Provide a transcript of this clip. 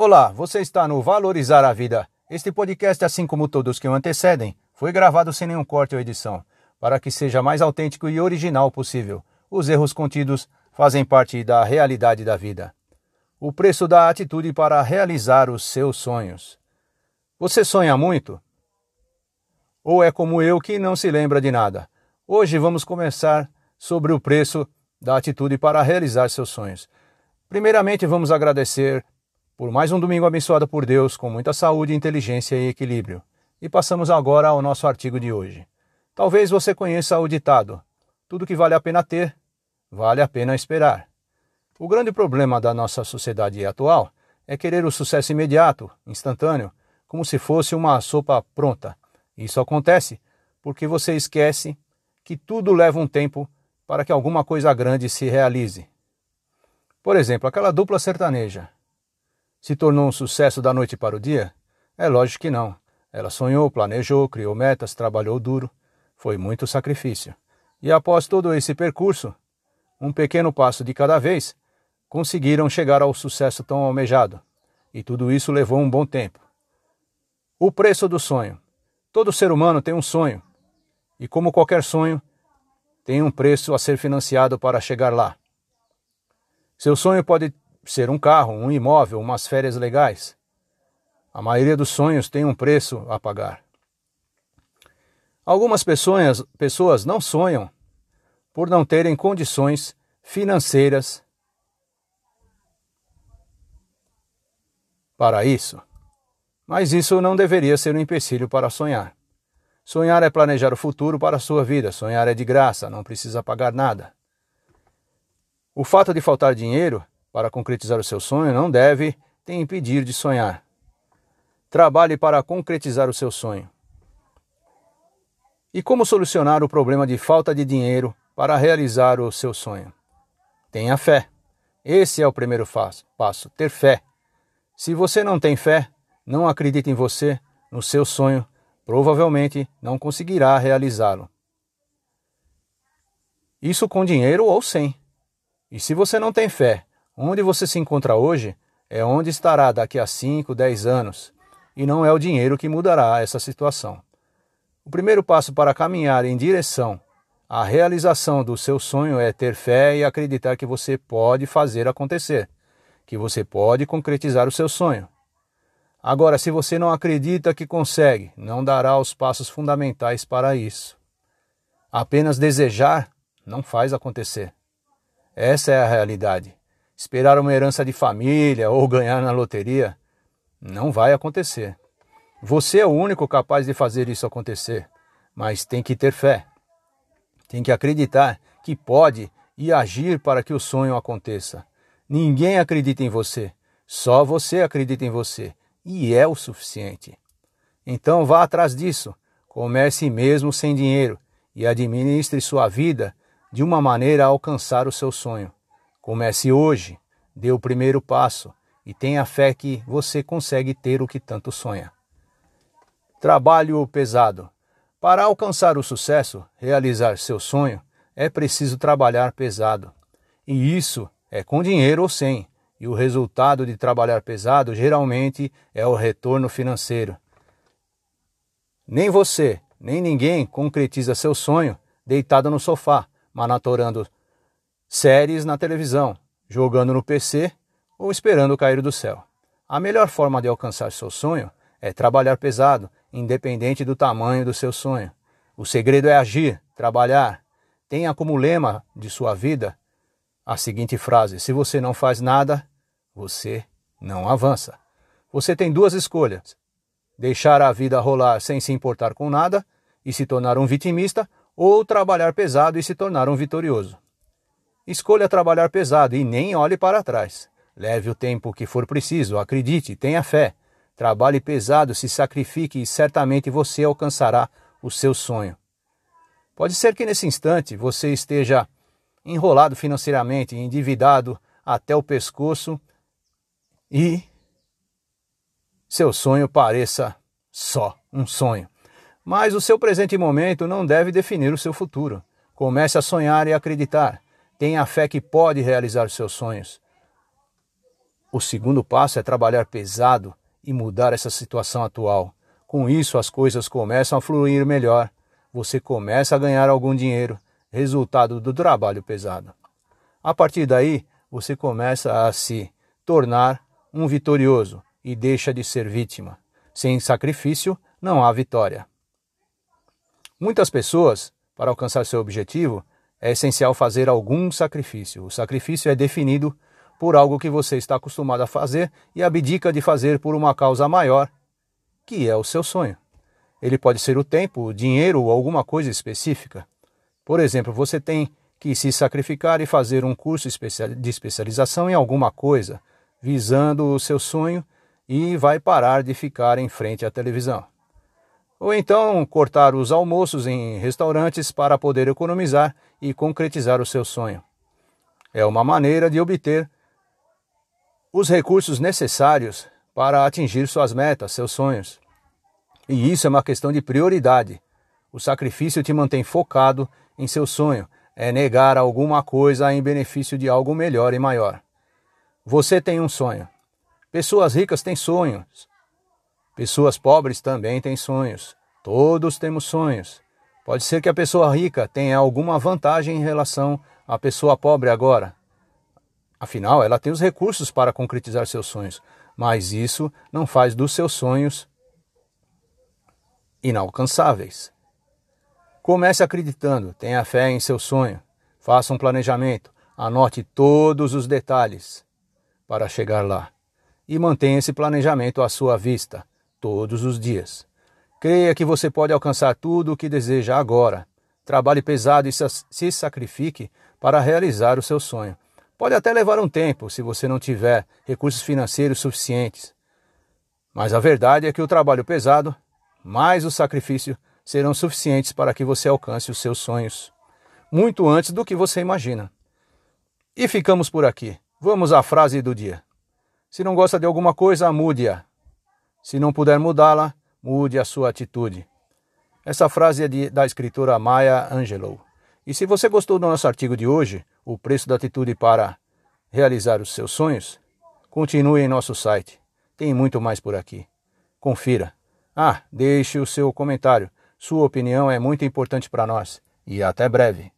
Olá, você está no Valorizar a Vida. Este podcast, assim como todos que o antecedem, foi gravado sem nenhum corte ou edição, para que seja mais autêntico e original possível. Os erros contidos fazem parte da realidade da vida. O preço da atitude para realizar os seus sonhos. Você sonha muito? Ou é como eu que não se lembra de nada? Hoje vamos começar sobre o preço da atitude para realizar seus sonhos. Primeiramente, vamos agradecer por mais um domingo abençoado por Deus, com muita saúde, inteligência e equilíbrio. E passamos agora ao nosso artigo de hoje. Talvez você conheça o ditado: tudo que vale a pena ter, vale a pena esperar. O grande problema da nossa sociedade atual é querer o sucesso imediato, instantâneo, como se fosse uma sopa pronta. Isso acontece porque você esquece que tudo leva um tempo para que alguma coisa grande se realize. Por exemplo, aquela dupla sertaneja se tornou um sucesso da noite para o dia? É lógico que não. Ela sonhou, planejou, criou metas, trabalhou duro. Foi muito sacrifício. E após todo esse percurso, um pequeno passo de cada vez, conseguiram chegar ao sucesso tão almejado. E tudo isso levou um bom tempo. O preço do sonho. Todo ser humano tem um sonho. E como qualquer sonho, tem um preço a ser financiado para chegar lá. Seu sonho pode ser um carro, um imóvel, umas férias legais. A maioria dos sonhos tem um preço a pagar. Algumas pessoas, pessoas não sonham por não terem condições financeiras para isso. Mas isso não deveria ser um empecilho para sonhar. Sonhar é planejar o futuro para a sua vida. Sonhar é de graça, não precisa pagar nada. O fato de faltar dinheiro para concretizar o seu sonho não deve te impedir de sonhar. Trabalhe para concretizar o seu sonho. E como solucionar o problema de falta de dinheiro para realizar o seu sonho? Tenha fé. Esse é o primeiro passo, ter fé. Se você não tem fé, não acredita em você, no seu sonho, provavelmente não conseguirá realizá-lo. Isso com dinheiro ou sem. E se você não tem fé Onde você se encontra hoje é onde estará daqui a 5, 10 anos, e não é o dinheiro que mudará essa situação. O primeiro passo para caminhar em direção à realização do seu sonho é ter fé e acreditar que você pode fazer acontecer, que você pode concretizar o seu sonho. Agora, se você não acredita que consegue, não dará os passos fundamentais para isso. Apenas desejar não faz acontecer. Essa é a realidade esperar uma herança de família ou ganhar na loteria, não vai acontecer. Você é o único capaz de fazer isso acontecer, mas tem que ter fé. Tem que acreditar que pode e agir para que o sonho aconteça. Ninguém acredita em você, só você acredita em você, e é o suficiente. Então vá atrás disso. Comece mesmo sem dinheiro e administre sua vida de uma maneira a alcançar o seu sonho. Comece hoje, dê o primeiro passo e tenha fé que você consegue ter o que tanto sonha. Trabalho pesado. Para alcançar o sucesso, realizar seu sonho, é preciso trabalhar pesado. E isso é com dinheiro ou sem. E o resultado de trabalhar pesado geralmente é o retorno financeiro. Nem você, nem ninguém concretiza seu sonho deitado no sofá, manatorando séries na televisão, jogando no PC ou esperando cair do céu. A melhor forma de alcançar seu sonho é trabalhar pesado, independente do tamanho do seu sonho. O segredo é agir, trabalhar. Tenha como lema de sua vida a seguinte frase: Se você não faz nada, você não avança. Você tem duas escolhas: deixar a vida rolar sem se importar com nada e se tornar um vitimista, ou trabalhar pesado e se tornar um vitorioso. Escolha trabalhar pesado e nem olhe para trás. Leve o tempo que for preciso, acredite, tenha fé. Trabalhe pesado, se sacrifique e certamente você alcançará o seu sonho. Pode ser que nesse instante você esteja enrolado financeiramente, endividado até o pescoço e seu sonho pareça só um sonho. Mas o seu presente momento não deve definir o seu futuro. Comece a sonhar e acreditar. Tenha fé que pode realizar seus sonhos. O segundo passo é trabalhar pesado e mudar essa situação atual. Com isso, as coisas começam a fluir melhor. Você começa a ganhar algum dinheiro, resultado do trabalho pesado. A partir daí, você começa a se tornar um vitorioso e deixa de ser vítima. Sem sacrifício, não há vitória. Muitas pessoas, para alcançar seu objetivo, é essencial fazer algum sacrifício. O sacrifício é definido por algo que você está acostumado a fazer e abdica de fazer por uma causa maior, que é o seu sonho. Ele pode ser o tempo, o dinheiro ou alguma coisa específica. Por exemplo, você tem que se sacrificar e fazer um curso de especialização em alguma coisa, visando o seu sonho e vai parar de ficar em frente à televisão. Ou então cortar os almoços em restaurantes para poder economizar e concretizar o seu sonho. É uma maneira de obter os recursos necessários para atingir suas metas, seus sonhos. E isso é uma questão de prioridade. O sacrifício te mantém focado em seu sonho, é negar alguma coisa em benefício de algo melhor e maior. Você tem um sonho. Pessoas ricas têm sonhos. Pessoas pobres também têm sonhos. Todos temos sonhos. Pode ser que a pessoa rica tenha alguma vantagem em relação à pessoa pobre agora. Afinal, ela tem os recursos para concretizar seus sonhos, mas isso não faz dos seus sonhos inalcançáveis. Comece acreditando, tenha fé em seu sonho, faça um planejamento, anote todos os detalhes para chegar lá e mantenha esse planejamento à sua vista todos os dias. Creia que você pode alcançar tudo o que deseja agora. Trabalhe pesado e se sacrifique para realizar o seu sonho. Pode até levar um tempo se você não tiver recursos financeiros suficientes. Mas a verdade é que o trabalho pesado, mais o sacrifício, serão suficientes para que você alcance os seus sonhos, muito antes do que você imagina. E ficamos por aqui. Vamos à frase do dia. Se não gosta de alguma coisa, mude-a. Se não puder mudá-la, mude a sua atitude. Essa frase é de, da escritora Maya Angelou. E se você gostou do nosso artigo de hoje, o preço da atitude para realizar os seus sonhos, continue em nosso site. Tem muito mais por aqui. Confira. Ah, deixe o seu comentário. Sua opinião é muito importante para nós. E até breve.